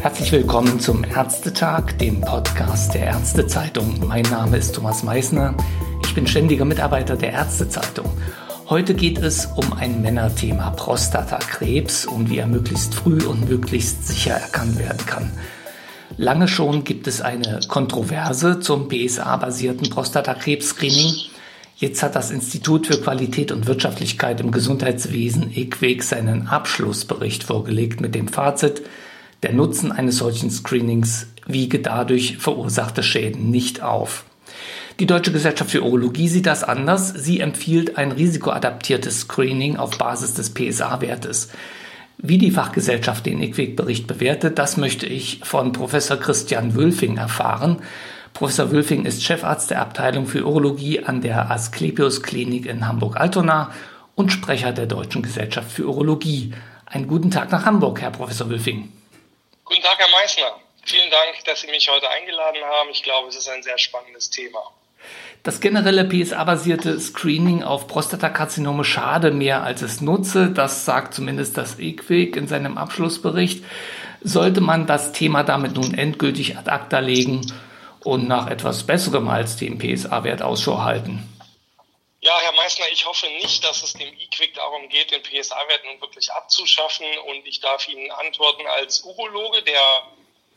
Herzlich willkommen zum Ärztetag, dem Podcast der Ärztezeitung. Mein Name ist Thomas Meissner. Ich bin ständiger Mitarbeiter der Ärztezeitung. Heute geht es um ein Männerthema Prostatakrebs und wie er möglichst früh und möglichst sicher erkannt werden kann. Lange schon gibt es eine Kontroverse zum PSA-basierten Prostatakrebs-Screening. Jetzt hat das Institut für Qualität und Wirtschaftlichkeit im Gesundheitswesen IQWIG seinen Abschlussbericht vorgelegt mit dem Fazit, der Nutzen eines solchen Screenings wiege dadurch verursachte Schäden nicht auf. Die Deutsche Gesellschaft für Urologie sieht das anders. Sie empfiehlt ein risikoadaptiertes Screening auf Basis des PSA-Wertes. Wie die Fachgesellschaft den IQWIC-Bericht bewertet, das möchte ich von Professor Christian Wülfing erfahren. Professor Wülfing ist Chefarzt der Abteilung für Urologie an der Asklepios Klinik in Hamburg-Altona und Sprecher der Deutschen Gesellschaft für Urologie. Einen guten Tag nach Hamburg, Herr Professor Wülfing. Guten Tag, Herr Meissner. Vielen Dank, dass Sie mich heute eingeladen haben. Ich glaube, es ist ein sehr spannendes Thema. Das generelle PSA-basierte Screening auf Prostatakarzinome schade mehr als es nutze. Das sagt zumindest das EQUIC in seinem Abschlussbericht. Sollte man das Thema damit nun endgültig ad acta legen und nach etwas Besserem als dem PSA-Wert Ausschau halten? Ja, Herr Meissner, ich hoffe nicht, dass es dem E-Quick darum geht, den PSA-Wert nun wirklich abzuschaffen. Und ich darf Ihnen antworten als Urologe, der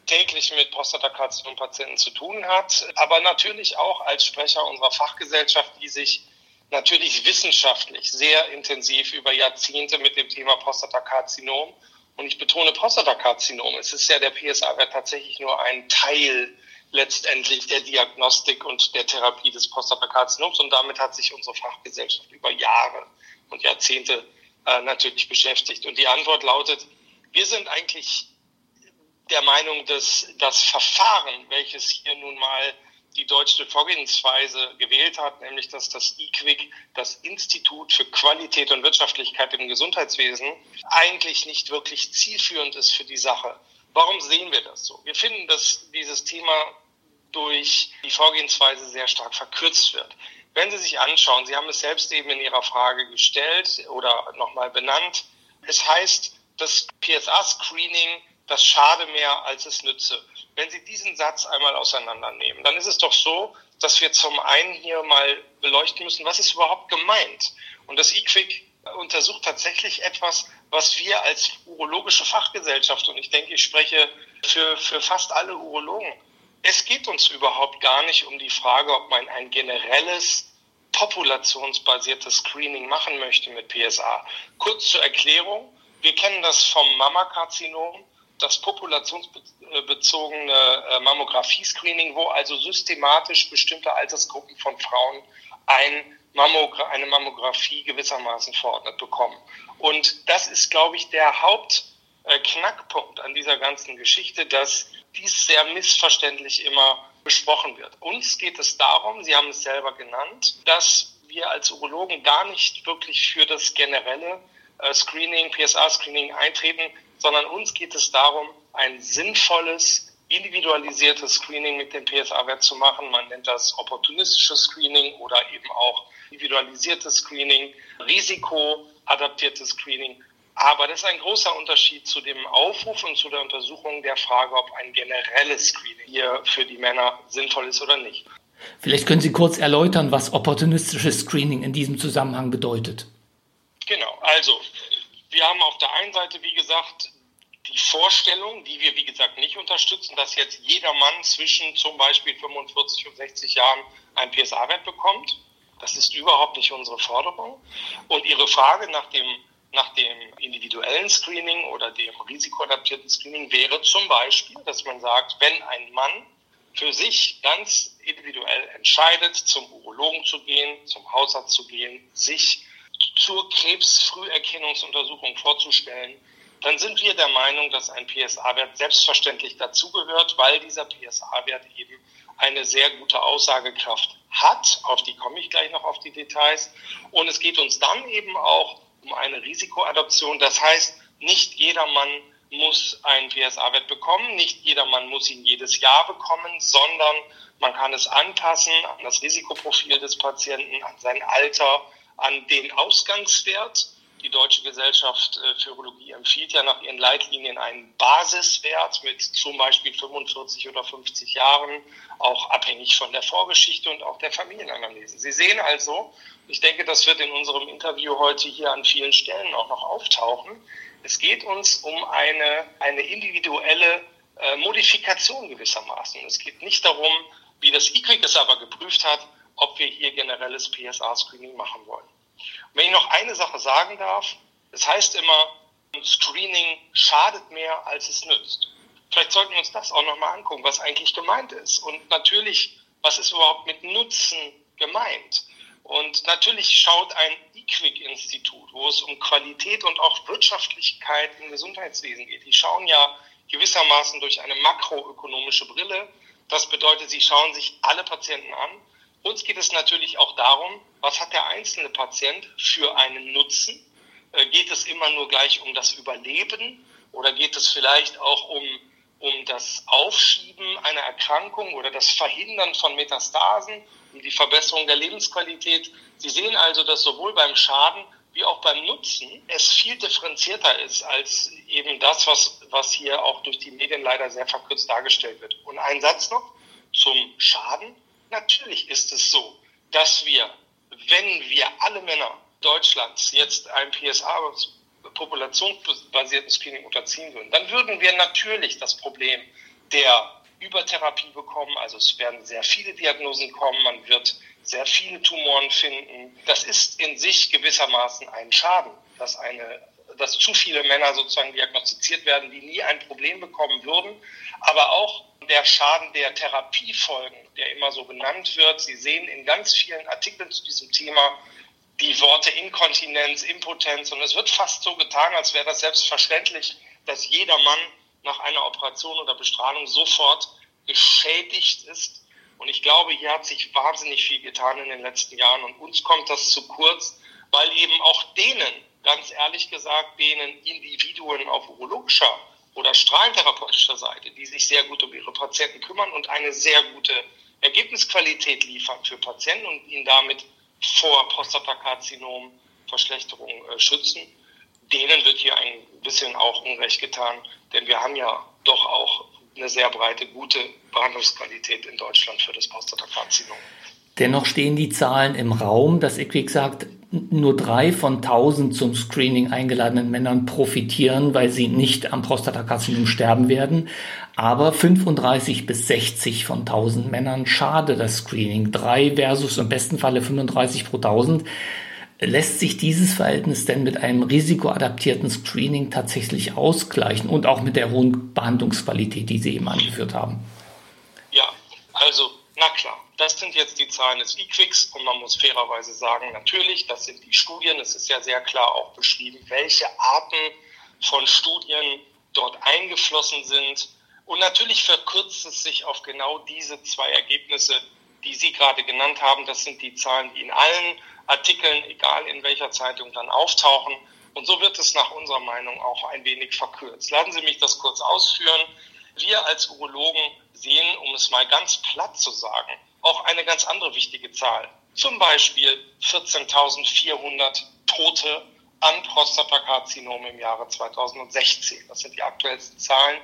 täglich mit Prostatakarzinom-Patienten zu tun hat, aber natürlich auch als Sprecher unserer Fachgesellschaft, die sich natürlich wissenschaftlich sehr intensiv über Jahrzehnte mit dem Thema Prostatakarzinom und ich betone Prostatakarzinom. Es ist ja der PSA-Wert tatsächlich nur ein Teil letztendlich der Diagnostik und der Therapie des Prostatakarzinoms. Und damit hat sich unsere Fachgesellschaft über Jahre und Jahrzehnte äh, natürlich beschäftigt. Und die Antwort lautet, wir sind eigentlich der Meinung, dass das Verfahren, welches hier nun mal die deutsche Vorgehensweise gewählt hat, nämlich dass das IQWIC, das Institut für Qualität und Wirtschaftlichkeit im Gesundheitswesen, eigentlich nicht wirklich zielführend ist für die Sache. Warum sehen wir das so? Wir finden, dass dieses Thema durch die Vorgehensweise sehr stark verkürzt wird. Wenn Sie sich anschauen, Sie haben es selbst eben in Ihrer Frage gestellt oder nochmal benannt, es heißt, das PSA-Screening, das schade mehr, als es nütze. Wenn Sie diesen Satz einmal auseinandernehmen, dann ist es doch so, dass wir zum einen hier mal beleuchten müssen, was ist überhaupt gemeint. Und das IQWIC untersucht tatsächlich etwas, was wir als urologische Fachgesellschaft, und ich denke, ich spreche für, für fast alle Urologen, es geht uns überhaupt gar nicht um die Frage, ob man ein generelles populationsbasiertes Screening machen möchte mit PSA. Kurz zur Erklärung. Wir kennen das vom Mammakarzinom, das populationsbezogene äh, Mammographie-Screening, wo also systematisch bestimmte Altersgruppen von Frauen ein Mammogra eine Mammographie gewissermaßen verordnet bekommen. Und das ist, glaube ich, der Hauptknackpunkt an dieser ganzen Geschichte, dass dies sehr missverständlich immer besprochen wird. Uns geht es darum, Sie haben es selber genannt, dass wir als Urologen gar nicht wirklich für das generelle äh, Screening, PSA-Screening eintreten, sondern uns geht es darum, ein sinnvolles, individualisiertes Screening mit dem PSA-Wert zu machen. Man nennt das opportunistisches Screening oder eben auch individualisiertes Screening, risikoadaptiertes Screening aber das ist ein großer Unterschied zu dem Aufruf und zu der Untersuchung der Frage, ob ein generelles Screening hier für die Männer sinnvoll ist oder nicht. Vielleicht können Sie kurz erläutern, was opportunistisches Screening in diesem Zusammenhang bedeutet. Genau, also wir haben auf der einen Seite, wie gesagt, die Vorstellung, die wir, wie gesagt, nicht unterstützen, dass jetzt jeder Mann zwischen zum Beispiel 45 und 60 Jahren einen PSA-Wert bekommt. Das ist überhaupt nicht unsere Forderung. Und Ihre Frage nach dem nach dem individuellen Screening oder dem risikoadaptierten Screening wäre zum Beispiel, dass man sagt, wenn ein Mann für sich ganz individuell entscheidet, zum Urologen zu gehen, zum Hausarzt zu gehen, sich zur Krebsfrüherkennungsuntersuchung vorzustellen, dann sind wir der Meinung, dass ein PSA-Wert selbstverständlich dazugehört, weil dieser PSA-Wert eben eine sehr gute Aussagekraft hat. Auf die komme ich gleich noch auf die Details. Und es geht uns dann eben auch um eine Risikoadoption. Das heißt, nicht jeder Mann muss einen PSA-Wert bekommen. Nicht jeder Mann muss ihn jedes Jahr bekommen, sondern man kann es anpassen an das Risikoprofil des Patienten, an sein Alter, an den Ausgangswert. Die Deutsche Gesellschaft äh, für Urologie empfiehlt ja nach ihren Leitlinien einen Basiswert mit zum Beispiel 45 oder 50 Jahren, auch abhängig von der Vorgeschichte und auch der Familienanalyse. Sie sehen also, ich denke, das wird in unserem Interview heute hier an vielen Stellen auch noch auftauchen. Es geht uns um eine, eine individuelle äh, Modifikation gewissermaßen. Es geht nicht darum, wie das IQIC es aber geprüft hat, ob wir hier generelles PSA-Screening machen wollen. Und wenn ich noch eine Sache sagen darf, es heißt immer, Screening schadet mehr, als es nützt. Vielleicht sollten wir uns das auch nochmal angucken, was eigentlich gemeint ist. Und natürlich, was ist überhaupt mit Nutzen gemeint? Und natürlich schaut ein IQWIC-Institut, wo es um Qualität und auch Wirtschaftlichkeit im Gesundheitswesen geht. Die schauen ja gewissermaßen durch eine makroökonomische Brille. Das bedeutet, sie schauen sich alle Patienten an. Uns geht es natürlich auch darum, was hat der einzelne Patient für einen Nutzen? Äh, geht es immer nur gleich um das Überleben oder geht es vielleicht auch um, um das Aufschieben einer Erkrankung oder das Verhindern von Metastasen, um die Verbesserung der Lebensqualität? Sie sehen also, dass sowohl beim Schaden wie auch beim Nutzen es viel differenzierter ist als eben das, was, was hier auch durch die Medien leider sehr verkürzt dargestellt wird. Und ein Satz noch zum Schaden. Natürlich ist es so, dass wir, wenn wir alle Männer Deutschlands jetzt ein PSA populationsbasierten Screening unterziehen würden, dann würden wir natürlich das Problem der Übertherapie bekommen. Also es werden sehr viele Diagnosen kommen, man wird sehr viele Tumoren finden. Das ist in sich gewissermaßen ein Schaden, dass eine dass zu viele Männer sozusagen diagnostiziert werden, die nie ein Problem bekommen würden. Aber auch der Schaden der Therapiefolgen, der immer so genannt wird. Sie sehen in ganz vielen Artikeln zu diesem Thema die Worte Inkontinenz, Impotenz und es wird fast so getan, als wäre das selbstverständlich, dass jeder Mann nach einer Operation oder Bestrahlung sofort geschädigt ist und ich glaube, hier hat sich wahnsinnig viel getan in den letzten Jahren und uns kommt das zu kurz, weil eben auch denen, ganz ehrlich gesagt, denen Individuen auf urologischer oder strahlentherapeutischer Seite, die sich sehr gut um ihre Patienten kümmern und eine sehr gute Ergebnisqualität liefern für Patienten und ihnen damit vor Prostatakarzinom Verschlechterungen äh, schützen, denen wird hier ein bisschen auch Unrecht getan, denn wir haben ja doch auch eine sehr breite, gute Behandlungsqualität in Deutschland für das Prostatakarzinom. Dennoch stehen die Zahlen im Raum, dass IQWIC sagt, nur drei von tausend zum Screening eingeladenen Männern profitieren, weil sie nicht am Prostatakarzinom sterben werden. Aber 35 bis 60 von 1000 Männern schade das Screening. Drei versus im besten Falle 35 pro 1000. Lässt sich dieses Verhältnis denn mit einem risikoadaptierten Screening tatsächlich ausgleichen und auch mit der hohen Behandlungsqualität, die Sie eben angeführt haben? Ja, also, na klar. Das sind jetzt die Zahlen des E-Quicks und man muss fairerweise sagen, natürlich, das sind die Studien. Es ist ja sehr klar auch beschrieben, welche Arten von Studien dort eingeflossen sind. Und natürlich verkürzt es sich auf genau diese zwei Ergebnisse, die Sie gerade genannt haben. Das sind die Zahlen, die in allen Artikeln, egal in welcher Zeitung, dann auftauchen. Und so wird es nach unserer Meinung auch ein wenig verkürzt. Lassen Sie mich das kurz ausführen. Wir als Urologen sehen, um es mal ganz platt zu sagen, auch eine ganz andere wichtige Zahl. Zum Beispiel 14.400 Tote an Prostatakarzinom im Jahre 2016. Das sind die aktuellsten Zahlen,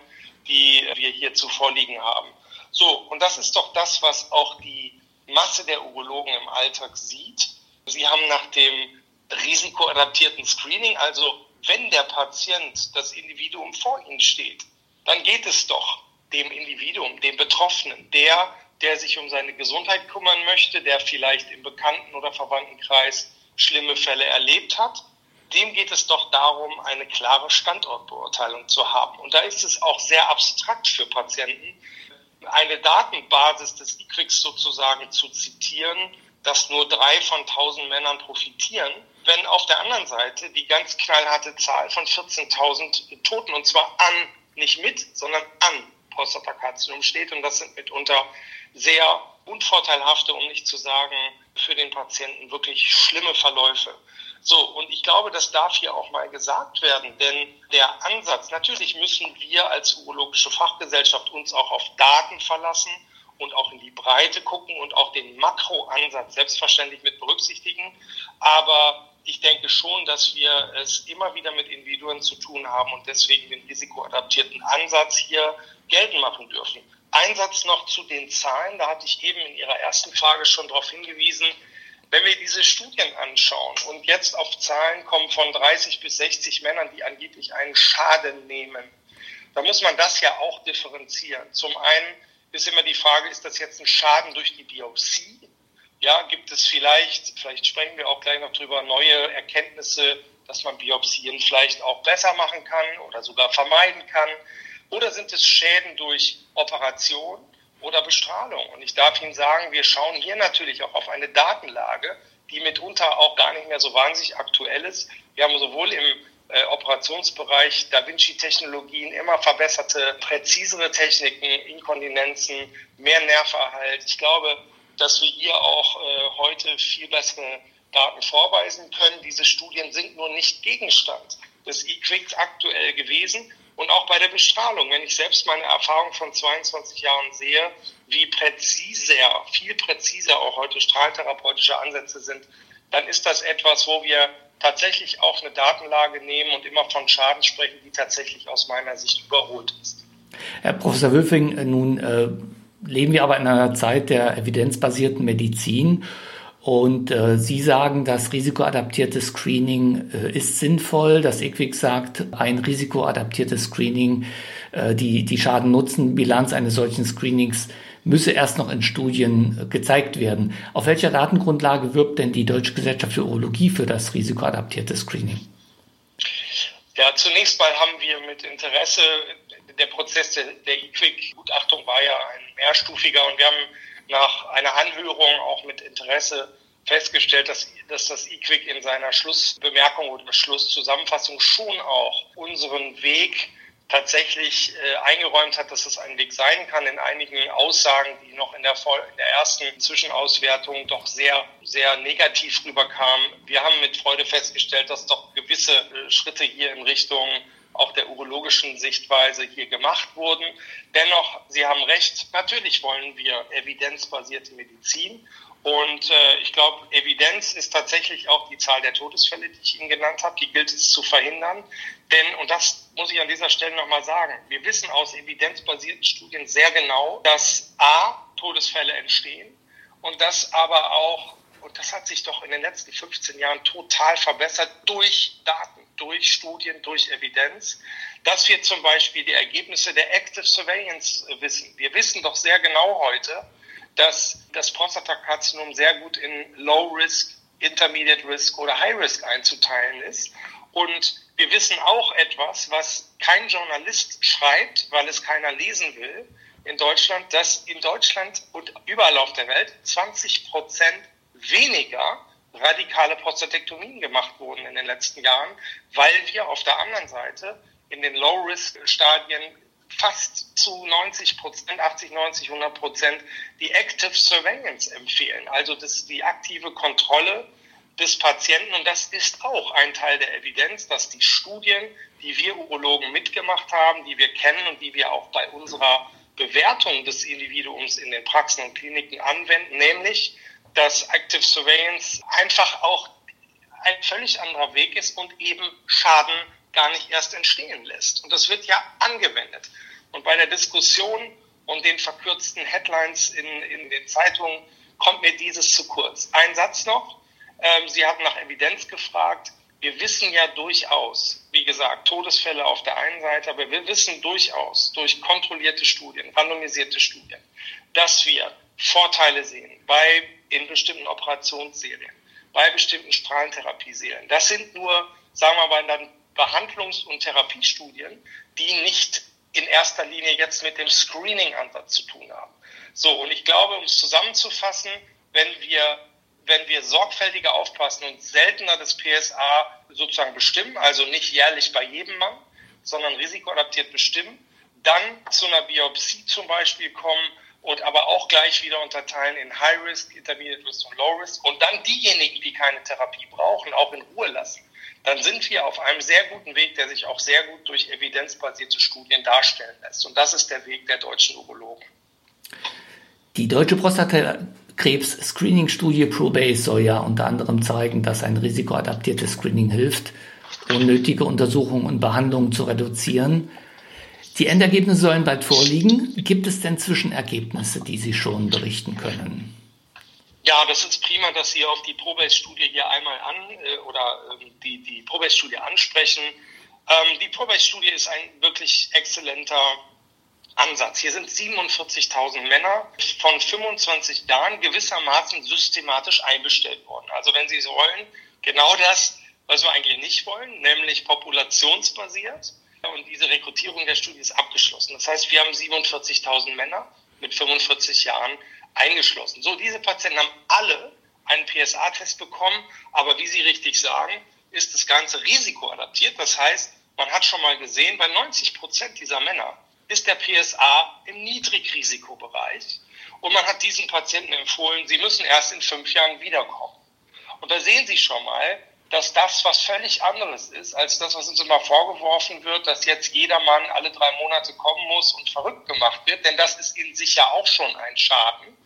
die wir hier zuvor liegen haben. So, und das ist doch das, was auch die Masse der Urologen im Alltag sieht. Sie haben nach dem risikoadaptierten Screening, also wenn der Patient, das Individuum vor Ihnen steht, dann geht es doch dem Individuum, dem Betroffenen, der, der sich um seine Gesundheit kümmern möchte, der vielleicht im Bekannten- oder Verwandtenkreis schlimme Fälle erlebt hat, dem geht es doch darum, eine klare Standortbeurteilung zu haben. Und da ist es auch sehr abstrakt für Patienten, eine Datenbasis des IQWIX sozusagen zu zitieren, dass nur drei von tausend Männern profitieren, wenn auf der anderen Seite die ganz knallharte Zahl von 14.000 Toten, und zwar an, nicht mit, sondern an Prostatakarzinom steht. Und das sind mitunter sehr unvorteilhafte, um nicht zu sagen, für den Patienten wirklich schlimme Verläufe. So, und ich glaube, das darf hier auch mal gesagt werden, denn der Ansatz, natürlich müssen wir als urologische Fachgesellschaft uns auch auf Daten verlassen und auch in die Breite gucken und auch den Makroansatz selbstverständlich mit berücksichtigen. Aber ich denke schon, dass wir es immer wieder mit Individuen zu tun haben und deswegen den risikoadaptierten Ansatz hier geltend machen dürfen. Einsatz noch zu den Zahlen, da hatte ich eben in Ihrer ersten Frage schon darauf hingewiesen, wenn wir diese Studien anschauen und jetzt auf Zahlen kommen von 30 bis 60 Männern, die angeblich einen Schaden nehmen, dann muss man das ja auch differenzieren. Zum einen ist immer die Frage, ist das jetzt ein Schaden durch die Biopsie? Ja, gibt es vielleicht, vielleicht sprechen wir auch gleich noch drüber, neue Erkenntnisse, dass man Biopsien vielleicht auch besser machen kann oder sogar vermeiden kann? Oder sind es Schäden durch Operation oder Bestrahlung? Und ich darf Ihnen sagen, wir schauen hier natürlich auch auf eine Datenlage, die mitunter auch gar nicht mehr so wahnsinnig aktuell ist. Wir haben sowohl im äh, Operationsbereich Da Vinci-Technologien immer verbesserte, präzisere Techniken, Inkontinenzen, mehr Nerverhalt. Ich glaube, dass wir hier auch äh, heute viel bessere Daten vorweisen können. Diese Studien sind nur nicht Gegenstand des E-Quicks aktuell gewesen. Und auch bei der Bestrahlung, wenn ich selbst meine Erfahrung von 22 Jahren sehe, wie präziser, viel präziser auch heute strahltherapeutische Ansätze sind, dann ist das etwas, wo wir tatsächlich auch eine Datenlage nehmen und immer von Schaden sprechen, die tatsächlich aus meiner Sicht überholt ist. Herr Professor Wülfing, nun äh, leben wir aber in einer Zeit der evidenzbasierten Medizin und äh, Sie sagen, das risikoadaptierte Screening äh, ist sinnvoll. Das EQUIC sagt, ein risikoadaptiertes Screening, äh, die, die Schaden-Nutzen-Bilanz eines solchen Screenings müsse erst noch in Studien äh, gezeigt werden. Auf welcher Datengrundlage wirbt denn die Deutsche Gesellschaft für Urologie für das risikoadaptierte Screening? Ja, zunächst mal haben wir mit Interesse, der Prozess der, der EQUIC-Gutachtung war ja ein mehrstufiger und wir haben nach einer Anhörung auch mit Interesse festgestellt, dass, dass das IQWIC in seiner Schlussbemerkung oder Schlusszusammenfassung schon auch unseren Weg tatsächlich äh, eingeräumt hat, dass es ein Weg sein kann. In einigen Aussagen, die noch in der, in der ersten Zwischenauswertung doch sehr, sehr negativ rüberkamen. Wir haben mit Freude festgestellt, dass doch gewisse äh, Schritte hier in Richtung auch der urologischen Sichtweise hier gemacht wurden. Dennoch, Sie haben recht, natürlich wollen wir evidenzbasierte Medizin. Und äh, ich glaube, Evidenz ist tatsächlich auch die Zahl der Todesfälle, die ich Ihnen genannt habe. Die gilt es zu verhindern. Denn, und das muss ich an dieser Stelle nochmal sagen, wir wissen aus evidenzbasierten Studien sehr genau, dass A, Todesfälle entstehen und dass aber auch, und das hat sich doch in den letzten 15 Jahren total verbessert durch Daten durch Studien, durch Evidenz, dass wir zum Beispiel die Ergebnisse der Active Surveillance wissen. Wir wissen doch sehr genau heute, dass das Prostatakarzinom sehr gut in Low Risk, Intermediate Risk oder High Risk einzuteilen ist. Und wir wissen auch etwas, was kein Journalist schreibt, weil es keiner lesen will in Deutschland, dass in Deutschland und überall auf der Welt 20 Prozent weniger radikale Prostatektomien gemacht wurden in den letzten Jahren, weil wir auf der anderen Seite in den Low-Risk-Stadien fast zu 90 Prozent, 80, 90, 100 Prozent die Active Surveillance empfehlen, also das, die aktive Kontrolle des Patienten. Und das ist auch ein Teil der Evidenz, dass die Studien, die wir Urologen mitgemacht haben, die wir kennen und die wir auch bei unserer Bewertung des Individuums in den Praxen und Kliniken anwenden, nämlich dass Active Surveillance einfach auch ein völlig anderer Weg ist und eben Schaden gar nicht erst entstehen lässt. Und das wird ja angewendet. Und bei der Diskussion und den verkürzten Headlines in, in den Zeitungen kommt mir dieses zu kurz. Ein Satz noch. Ähm, Sie haben nach Evidenz gefragt. Wir wissen ja durchaus, wie gesagt, Todesfälle auf der einen Seite, aber wir wissen durchaus durch kontrollierte Studien, randomisierte Studien, dass wir Vorteile sehen bei in bestimmten Operationsserien, bei bestimmten Strahlentherapieserien. Das sind nur, sagen wir mal, dann Behandlungs- und Therapiestudien, die nicht in erster Linie jetzt mit dem Screening-Ansatz zu tun haben. So, und ich glaube, um es zusammenzufassen, wenn wir, wenn wir sorgfältiger aufpassen und seltener das PSA sozusagen bestimmen, also nicht jährlich bei jedem Mann, sondern risikoadaptiert bestimmen, dann zu einer Biopsie zum Beispiel kommen und aber auch gleich wieder unterteilen in High Risk, Intermediate Risk und Low Risk und dann diejenigen, die keine Therapie brauchen, auch in Ruhe lassen, dann sind wir auf einem sehr guten Weg, der sich auch sehr gut durch evidenzbasierte Studien darstellen lässt. Und das ist der Weg der deutschen Urologen. Die deutsche Prostatakrebs-Screening-Studie ProBase soll ja unter anderem zeigen, dass ein risikoadaptiertes Screening hilft, unnötige Untersuchungen und Behandlungen zu reduzieren. Die Endergebnisse sollen bald vorliegen. Gibt es denn Zwischenergebnisse, die Sie schon berichten können? Ja, das ist prima, dass Sie auch die Probase-Studie hier einmal an äh, oder ähm, die, die Probase-Studie ansprechen. Ähm, die Probase-Studie ist ein wirklich exzellenter Ansatz. Hier sind 47.000 Männer von 25 Jahren gewissermaßen systematisch einbestellt worden. Also wenn Sie so wollen, genau das, was wir eigentlich nicht wollen, nämlich populationsbasiert. Und diese Rekrutierung der Studie ist abgeschlossen. Das heißt, wir haben 47.000 Männer mit 45 Jahren eingeschlossen. So, diese Patienten haben alle einen PSA-Test bekommen, aber wie Sie richtig sagen, ist das Ganze risikoadaptiert. Das heißt, man hat schon mal gesehen, bei 90 Prozent dieser Männer ist der PSA im Niedrigrisikobereich und man hat diesen Patienten empfohlen, sie müssen erst in fünf Jahren wiederkommen. Und da sehen Sie schon mal, dass das was völlig anderes ist, als das, was uns immer vorgeworfen wird, dass jetzt jeder Mann alle drei Monate kommen muss und verrückt gemacht wird. Denn das ist in sich ja auch schon ein Schaden,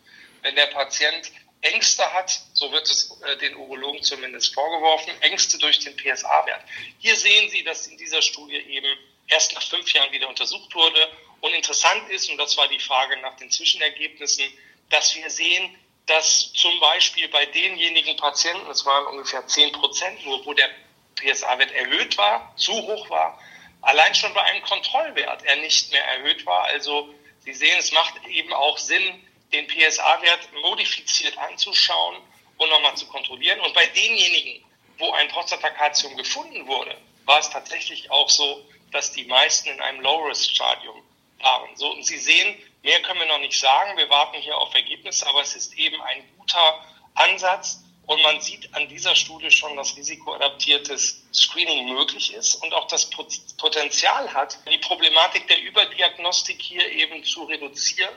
wenn der Patient Ängste hat, so wird es äh, den Urologen zumindest vorgeworfen, Ängste durch den PSA-Wert. Hier sehen Sie, dass in dieser Studie eben erst nach fünf Jahren wieder untersucht wurde. Und interessant ist, und das war die Frage nach den Zwischenergebnissen, dass wir sehen, dass zum Beispiel bei denjenigen Patienten, es waren ungefähr 10 Prozent nur, wo der PSA-Wert erhöht war, zu hoch war, allein schon bei einem Kontrollwert er nicht mehr erhöht war. Also Sie sehen, es macht eben auch Sinn, den PSA-Wert modifiziert anzuschauen und nochmal zu kontrollieren. Und bei denjenigen, wo ein Prostatakalzium gefunden wurde, war es tatsächlich auch so, dass die meisten in einem Low-Risk-Stadium waren. So, und Sie sehen, mehr können wir noch nicht sagen. Wir warten hier auf Ergebnisse, aber es ist eben ein guter Ansatz. Und man sieht an dieser Studie schon, dass risikoadaptiertes Screening möglich ist und auch das Potenzial hat, die Problematik der Überdiagnostik hier eben zu reduzieren.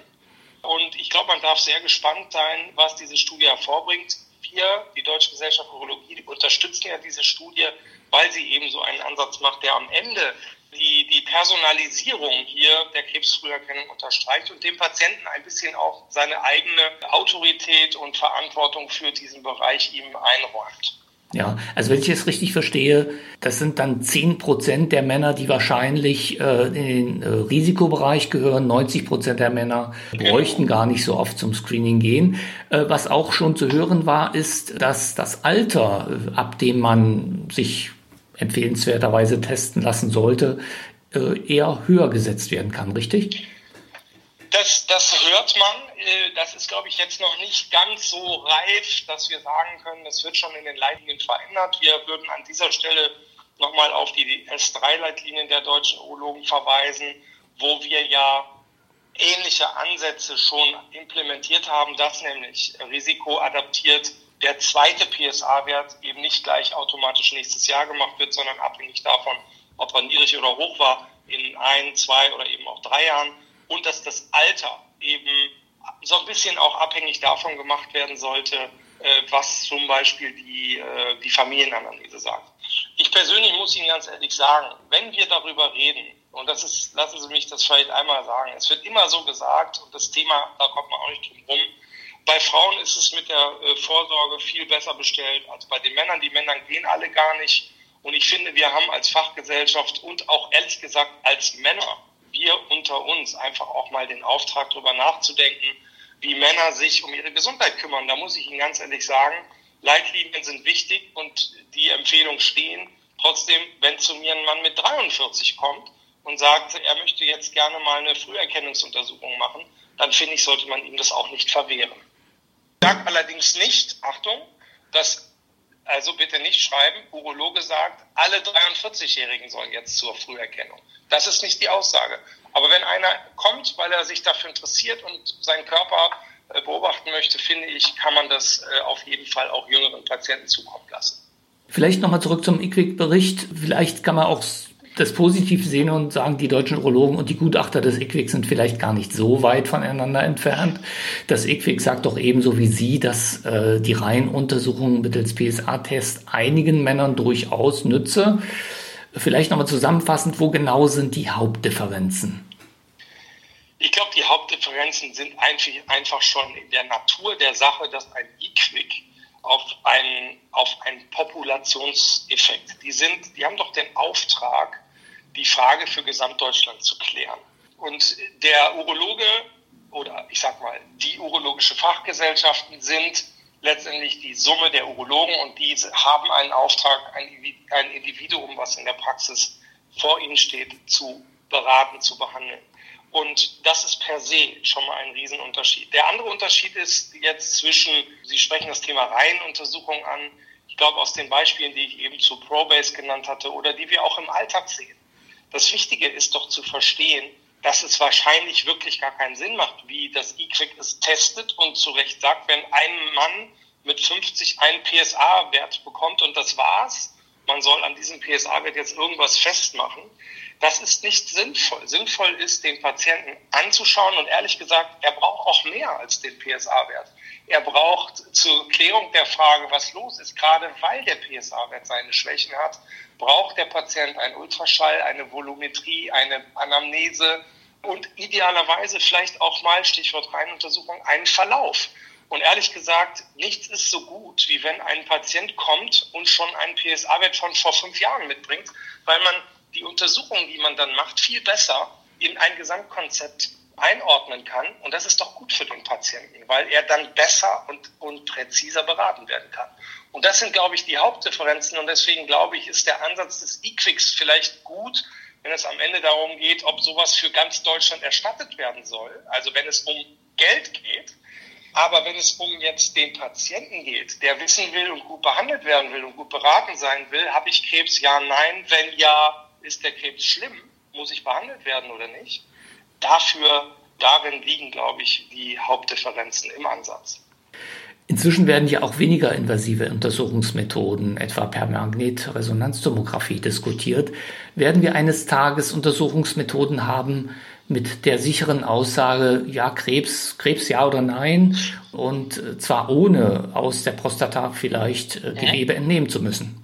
Und ich glaube, man darf sehr gespannt sein, was diese Studie hervorbringt. Wir, die Deutsche Gesellschaft für Urologie, unterstützen ja diese Studie, weil sie eben so einen Ansatz macht, der am Ende die, die Personalisierung hier der Krebsfrüherkennung unterstreicht und dem Patienten ein bisschen auch seine eigene Autorität und Verantwortung für diesen Bereich ihm einräumt. Ja, also wenn ich es richtig verstehe, das sind dann 10 Prozent der Männer, die wahrscheinlich äh, in den äh, Risikobereich gehören. 90 Prozent der Männer genau. bräuchten gar nicht so oft zum Screening gehen. Äh, was auch schon zu hören war, ist, dass das Alter, äh, ab dem man sich empfehlenswerterweise testen lassen sollte, äh, eher höher gesetzt werden kann, richtig? Das, das hört man. Das ist, glaube ich, jetzt noch nicht ganz so reif, dass wir sagen können, das wird schon in den Leitlinien verändert. Wir würden an dieser Stelle nochmal auf die S3-Leitlinien der deutschen Urologen verweisen, wo wir ja ähnliche Ansätze schon implementiert haben, dass nämlich risikoadaptiert der zweite PSA-Wert eben nicht gleich automatisch nächstes Jahr gemacht wird, sondern abhängig davon, ob er niedrig oder hoch war, in ein, zwei oder eben auch drei Jahren. Und dass das Alter eben so ein bisschen auch abhängig davon gemacht werden sollte, äh, was zum Beispiel die, äh, die Familienanalyse sagt. Ich persönlich muss Ihnen ganz ehrlich sagen, wenn wir darüber reden, und das ist, lassen Sie mich das vielleicht einmal sagen, es wird immer so gesagt, und das Thema, da kommt man auch nicht drum rum, bei Frauen ist es mit der äh, Vorsorge viel besser bestellt als bei den Männern. Die Männer gehen alle gar nicht. Und ich finde, wir haben als Fachgesellschaft und auch ehrlich gesagt als Männer, wir unter uns, einfach auch mal den Auftrag, darüber nachzudenken, wie Männer sich um ihre Gesundheit kümmern. Da muss ich Ihnen ganz ehrlich sagen, Leitlinien sind wichtig und die Empfehlungen stehen. Trotzdem, wenn zu mir ein Mann mit 43 kommt und sagt, er möchte jetzt gerne mal eine Früherkennungsuntersuchung machen, dann finde ich, sollte man ihm das auch nicht verwehren sagt allerdings nicht, Achtung, dass, also bitte nicht schreiben, Urologe sagt, alle 43-Jährigen sollen jetzt zur Früherkennung. Das ist nicht die Aussage. Aber wenn einer kommt, weil er sich dafür interessiert und seinen Körper äh, beobachten möchte, finde ich, kann man das äh, auf jeden Fall auch jüngeren Patienten zukommen lassen. Vielleicht nochmal zurück zum IQWIC-Bericht. Vielleicht kann man auch das positiv sehen und sagen, die deutschen Urologen und die Gutachter des IQWIC sind vielleicht gar nicht so weit voneinander entfernt. Das IQWIC sagt doch ebenso wie Sie, dass äh, die Reihenuntersuchung mittels PSA-Test einigen Männern durchaus nütze. Vielleicht nochmal zusammenfassend, wo genau sind die Hauptdifferenzen? Ich glaube, die Hauptdifferenzen sind einfach schon in der Natur der Sache, dass ein IQWIC auf einen, auf einen Populationseffekt. Die, sind, die haben doch den Auftrag, die Frage für Gesamtdeutschland zu klären. Und der Urologe oder ich sag mal, die urologische Fachgesellschaften sind letztendlich die Summe der Urologen und diese haben einen Auftrag, ein Individuum, was in der Praxis vor ihnen steht, zu beraten, zu behandeln. Und das ist per se schon mal ein Riesenunterschied. Der andere Unterschied ist jetzt zwischen, Sie sprechen das Thema Reihenuntersuchung an, ich glaube aus den Beispielen, die ich eben zu Probase genannt hatte oder die wir auch im Alltag sehen. Das Wichtige ist doch zu verstehen, dass es wahrscheinlich wirklich gar keinen Sinn macht, wie das IQIC es testet und zu Recht sagt, wenn ein Mann mit 50 einen PSA-Wert bekommt und das war's, man soll an diesem PSA-Wert jetzt irgendwas festmachen, das ist nicht sinnvoll. Sinnvoll ist, den Patienten anzuschauen und ehrlich gesagt, er braucht auch mehr als den PSA-Wert. Er braucht zur Klärung der Frage, was los ist, gerade weil der PSA-Wert seine Schwächen hat, braucht der Patient einen Ultraschall, eine Volumetrie, eine Anamnese und idealerweise vielleicht auch mal, Stichwort Reihenuntersuchung, einen Verlauf. Und ehrlich gesagt, nichts ist so gut, wie wenn ein Patient kommt und schon einen PSA-Wert von vor fünf Jahren mitbringt, weil man die Untersuchung, die man dann macht, viel besser in ein Gesamtkonzept einordnen kann. Und das ist doch gut für den Patienten, weil er dann besser und, und präziser beraten werden kann. Und das sind, glaube ich, die Hauptdifferenzen. Und deswegen glaube ich, ist der Ansatz des E-Quicks vielleicht gut, wenn es am Ende darum geht, ob sowas für ganz Deutschland erstattet werden soll. Also wenn es um Geld geht. Aber wenn es um jetzt den Patienten geht, der wissen will und gut behandelt werden will und gut beraten sein will, habe ich Krebs? Ja, nein. Wenn ja, ist der Krebs schlimm? Muss ich behandelt werden oder nicht? Dafür, darin liegen, glaube ich, die Hauptdifferenzen im Ansatz. Inzwischen werden ja auch weniger invasive Untersuchungsmethoden, etwa per Magnetresonanztomographie, diskutiert. Werden wir eines Tages Untersuchungsmethoden haben mit der sicheren Aussage, ja, Krebs, Krebs ja oder nein, und zwar ohne aus der Prostata vielleicht äh, Gewebe entnehmen zu müssen?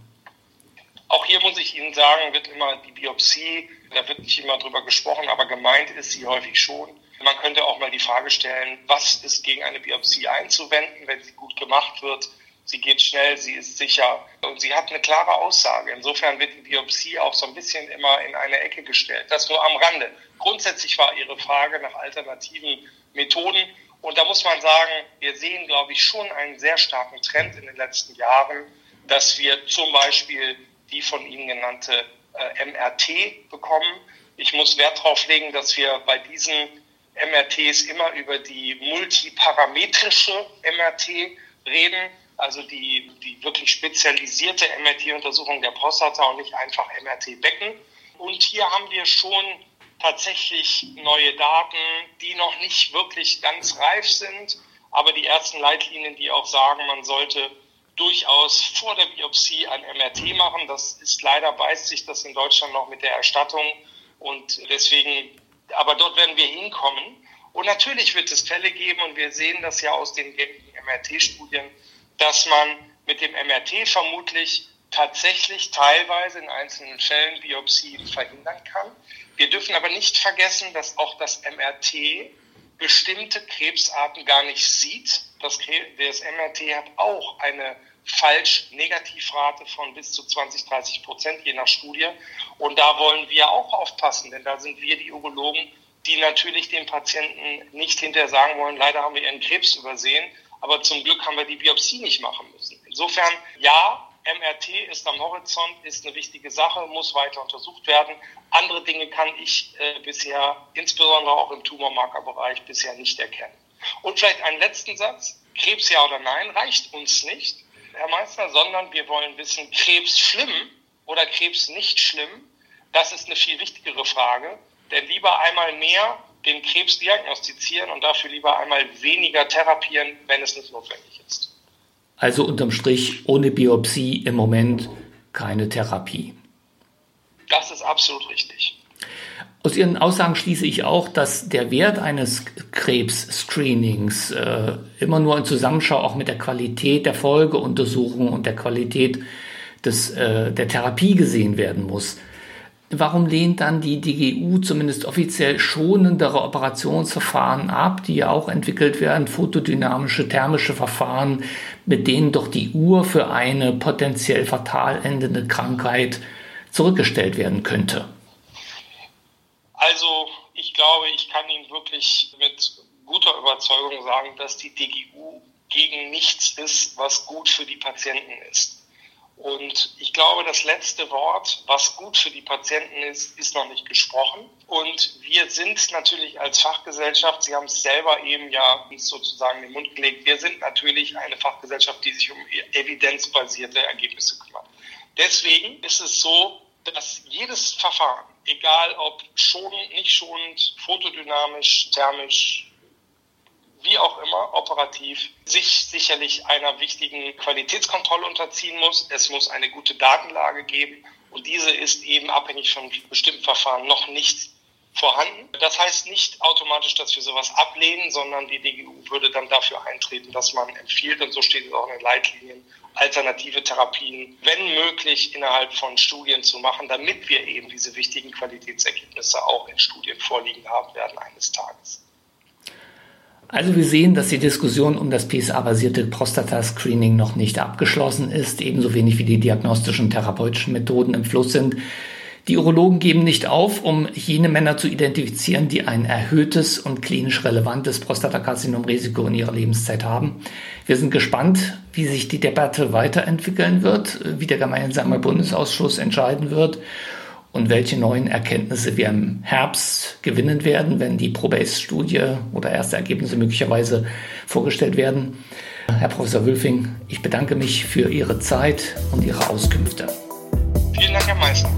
Auch hier muss ich Ihnen sagen, wird immer die Biopsie, da wird nicht immer drüber gesprochen, aber gemeint ist sie häufig schon. Man könnte auch mal die Frage stellen, was ist gegen eine Biopsie einzuwenden, wenn sie gut gemacht wird? Sie geht schnell, sie ist sicher und sie hat eine klare Aussage. Insofern wird die Biopsie auch so ein bisschen immer in eine Ecke gestellt. Das nur am Rande. Grundsätzlich war Ihre Frage nach alternativen Methoden. Und da muss man sagen, wir sehen, glaube ich, schon einen sehr starken Trend in den letzten Jahren, dass wir zum Beispiel die von Ihnen genannte äh, MRT bekommen. Ich muss Wert darauf legen, dass wir bei diesen MRTs immer über die multiparametrische MRT reden, also die, die wirklich spezialisierte MRT-Untersuchung der Prostata und nicht einfach MRT-Becken. Und hier haben wir schon tatsächlich neue Daten, die noch nicht wirklich ganz reif sind, aber die ersten Leitlinien, die auch sagen, man sollte durchaus vor der Biopsie ein MRT machen. Das ist leider beißt sich das in Deutschland noch mit der Erstattung und deswegen, aber dort werden wir hinkommen. Und natürlich wird es Fälle geben und wir sehen das ja aus den gängigen MRT-Studien, dass man mit dem MRT vermutlich tatsächlich teilweise in einzelnen Fällen Biopsien verhindern kann. Wir dürfen aber nicht vergessen, dass auch das MRT bestimmte Krebsarten gar nicht sieht. Das, das MRT hat auch eine Falsch-Negativrate von bis zu 20, 30 Prozent, je nach Studie. Und da wollen wir auch aufpassen, denn da sind wir die Urologen, die natürlich den Patienten nicht hinterher sagen wollen, leider haben wir ihren Krebs übersehen, aber zum Glück haben wir die Biopsie nicht machen müssen. Insofern, ja, MRT ist am Horizont, ist eine wichtige Sache, muss weiter untersucht werden. Andere Dinge kann ich äh, bisher, insbesondere auch im Tumormarkerbereich, bisher nicht erkennen. Und vielleicht einen letzten Satz. Krebs ja oder nein reicht uns nicht, Herr Meister, sondern wir wollen wissen, Krebs schlimm oder Krebs nicht schlimm. Das ist eine viel wichtigere Frage. Denn lieber einmal mehr den Krebs diagnostizieren und dafür lieber einmal weniger therapieren, wenn es nicht notwendig ist. Also unterm Strich ohne Biopsie im Moment keine Therapie. Das ist absolut richtig. Aus Ihren Aussagen schließe ich auch, dass der Wert eines Krebs-Screenings äh, immer nur in Zusammenschau auch mit der Qualität der Folgeuntersuchung und der Qualität des, äh, der Therapie gesehen werden muss. Warum lehnt dann die DGU zumindest offiziell schonendere Operationsverfahren ab, die ja auch entwickelt werden, photodynamische thermische Verfahren, mit denen doch die Uhr für eine potenziell fatal endende Krankheit zurückgestellt werden könnte? Also glaube, ich kann Ihnen wirklich mit guter Überzeugung sagen, dass die DGU gegen nichts ist, was gut für die Patienten ist. Und ich glaube, das letzte Wort, was gut für die Patienten ist, ist noch nicht gesprochen. Und wir sind natürlich als Fachgesellschaft, Sie haben es selber eben ja uns sozusagen in den Mund gelegt, wir sind natürlich eine Fachgesellschaft, die sich um evidenzbasierte Ergebnisse kümmert. Deswegen ist es so, dass jedes Verfahren, egal ob schonend, nicht schonend, fotodynamisch, thermisch, wie auch immer, operativ, sich sicherlich einer wichtigen Qualitätskontrolle unterziehen muss. Es muss eine gute Datenlage geben und diese ist eben abhängig von bestimmten Verfahren noch nicht vorhanden. Das heißt nicht automatisch, dass wir sowas ablehnen, sondern die DGU würde dann dafür eintreten, dass man empfiehlt, und so steht es auch in den Leitlinien, alternative Therapien, wenn möglich, innerhalb von Studien zu machen, damit wir eben diese wichtigen Qualitätsergebnisse auch in Studien vorliegen haben werden eines Tages. Also wir sehen, dass die Diskussion um das PSA-basierte Prostata-Screening noch nicht abgeschlossen ist, ebenso wenig wie die diagnostischen therapeutischen Methoden im Fluss sind. Die Urologen geben nicht auf, um jene Männer zu identifizieren, die ein erhöhtes und klinisch relevantes Prostatakarzinomrisiko in ihrer Lebenszeit haben. Wir sind gespannt, wie sich die Debatte weiterentwickeln wird, wie der gemeinsame Bundesausschuss entscheiden wird und welche neuen Erkenntnisse wir im Herbst gewinnen werden, wenn die Probase-Studie oder erste Ergebnisse möglicherweise vorgestellt werden. Herr Professor Wülfing, ich bedanke mich für Ihre Zeit und Ihre Auskünfte. Vielen Dank, Herr Meister.